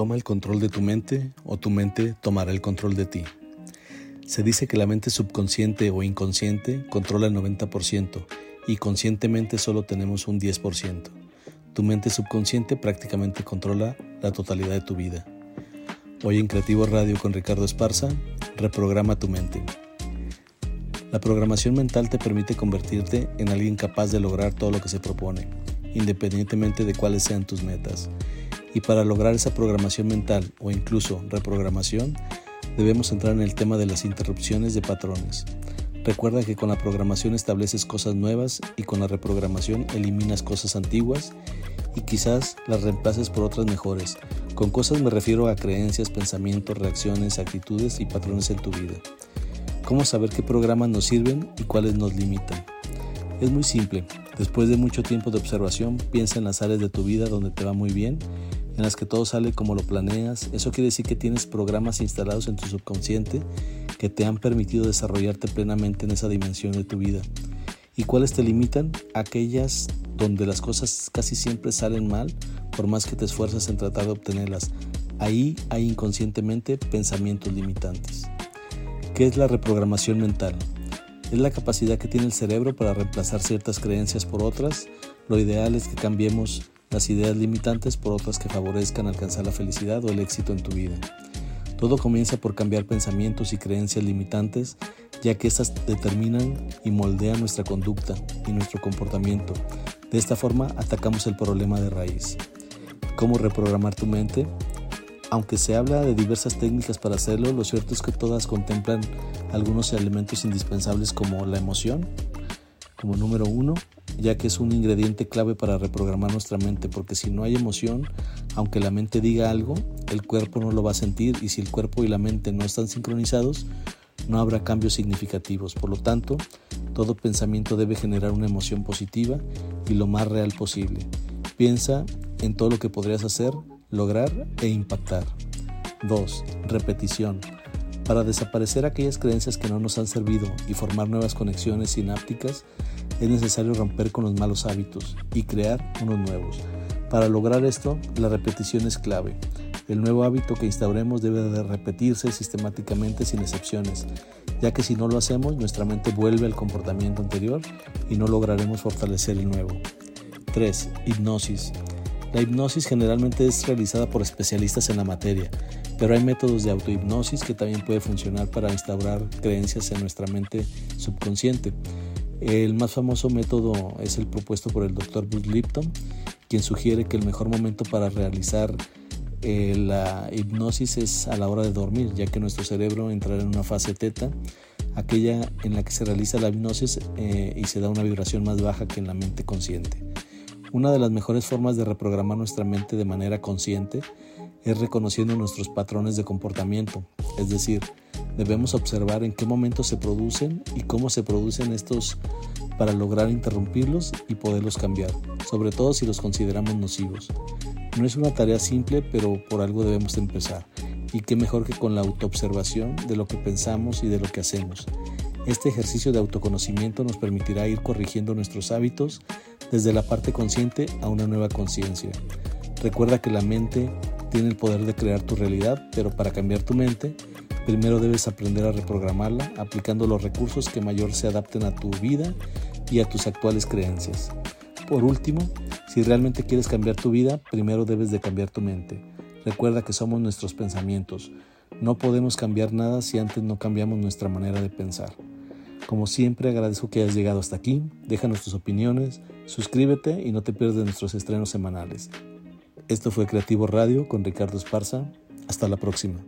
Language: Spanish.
Toma el control de tu mente o tu mente tomará el control de ti. Se dice que la mente subconsciente o inconsciente controla el 90% y conscientemente solo tenemos un 10%. Tu mente subconsciente prácticamente controla la totalidad de tu vida. Hoy en Creativo Radio con Ricardo Esparza, reprograma tu mente. La programación mental te permite convertirte en alguien capaz de lograr todo lo que se propone, independientemente de cuáles sean tus metas. Y para lograr esa programación mental o incluso reprogramación, debemos entrar en el tema de las interrupciones de patrones. Recuerda que con la programación estableces cosas nuevas y con la reprogramación eliminas cosas antiguas y quizás las reemplaces por otras mejores. Con cosas me refiero a creencias, pensamientos, reacciones, actitudes y patrones en tu vida. ¿Cómo saber qué programas nos sirven y cuáles nos limitan? Es muy simple. Después de mucho tiempo de observación, piensa en las áreas de tu vida donde te va muy bien en las que todo sale como lo planeas, eso quiere decir que tienes programas instalados en tu subconsciente que te han permitido desarrollarte plenamente en esa dimensión de tu vida. ¿Y cuáles te limitan? Aquellas donde las cosas casi siempre salen mal, por más que te esfuerzas en tratar de obtenerlas. Ahí hay inconscientemente pensamientos limitantes. ¿Qué es la reprogramación mental? Es la capacidad que tiene el cerebro para reemplazar ciertas creencias por otras. Lo ideal es que cambiemos las ideas limitantes por otras que favorezcan alcanzar la felicidad o el éxito en tu vida. Todo comienza por cambiar pensamientos y creencias limitantes, ya que éstas determinan y moldean nuestra conducta y nuestro comportamiento. De esta forma atacamos el problema de raíz. ¿Cómo reprogramar tu mente? Aunque se habla de diversas técnicas para hacerlo, lo cierto es que todas contemplan algunos elementos indispensables como la emoción, como número uno, ya que es un ingrediente clave para reprogramar nuestra mente, porque si no hay emoción, aunque la mente diga algo, el cuerpo no lo va a sentir y si el cuerpo y la mente no están sincronizados, no habrá cambios significativos. Por lo tanto, todo pensamiento debe generar una emoción positiva y lo más real posible. Piensa en todo lo que podrías hacer, lograr e impactar. 2. Repetición. Para desaparecer aquellas creencias que no nos han servido y formar nuevas conexiones sinápticas, es necesario romper con los malos hábitos y crear unos nuevos. Para lograr esto, la repetición es clave. El nuevo hábito que instauremos debe de repetirse sistemáticamente sin excepciones, ya que si no lo hacemos, nuestra mente vuelve al comportamiento anterior y no lograremos fortalecer el nuevo. 3. Hipnosis. La hipnosis generalmente es realizada por especialistas en la materia, pero hay métodos de autohipnosis que también puede funcionar para instaurar creencias en nuestra mente subconsciente. El más famoso método es el propuesto por el Dr. Bruce Lipton, quien sugiere que el mejor momento para realizar eh, la hipnosis es a la hora de dormir, ya que nuestro cerebro entrará en una fase teta, aquella en la que se realiza la hipnosis eh, y se da una vibración más baja que en la mente consciente. Una de las mejores formas de reprogramar nuestra mente de manera consciente es reconociendo nuestros patrones de comportamiento, es decir, debemos observar en qué momento se producen y cómo se producen estos para lograr interrumpirlos y poderlos cambiar, sobre todo si los consideramos nocivos. No es una tarea simple, pero por algo debemos empezar. Y qué mejor que con la autoobservación de lo que pensamos y de lo que hacemos. Este ejercicio de autoconocimiento nos permitirá ir corrigiendo nuestros hábitos desde la parte consciente a una nueva conciencia. Recuerda que la mente tiene el poder de crear tu realidad, pero para cambiar tu mente, primero debes aprender a reprogramarla aplicando los recursos que mayor se adapten a tu vida y a tus actuales creencias. Por último, si realmente quieres cambiar tu vida, primero debes de cambiar tu mente. Recuerda que somos nuestros pensamientos. No podemos cambiar nada si antes no cambiamos nuestra manera de pensar. Como siempre agradezco que hayas llegado hasta aquí, déjanos tus opiniones, suscríbete y no te pierdas nuestros estrenos semanales. Esto fue Creativo Radio con Ricardo Esparza. Hasta la próxima.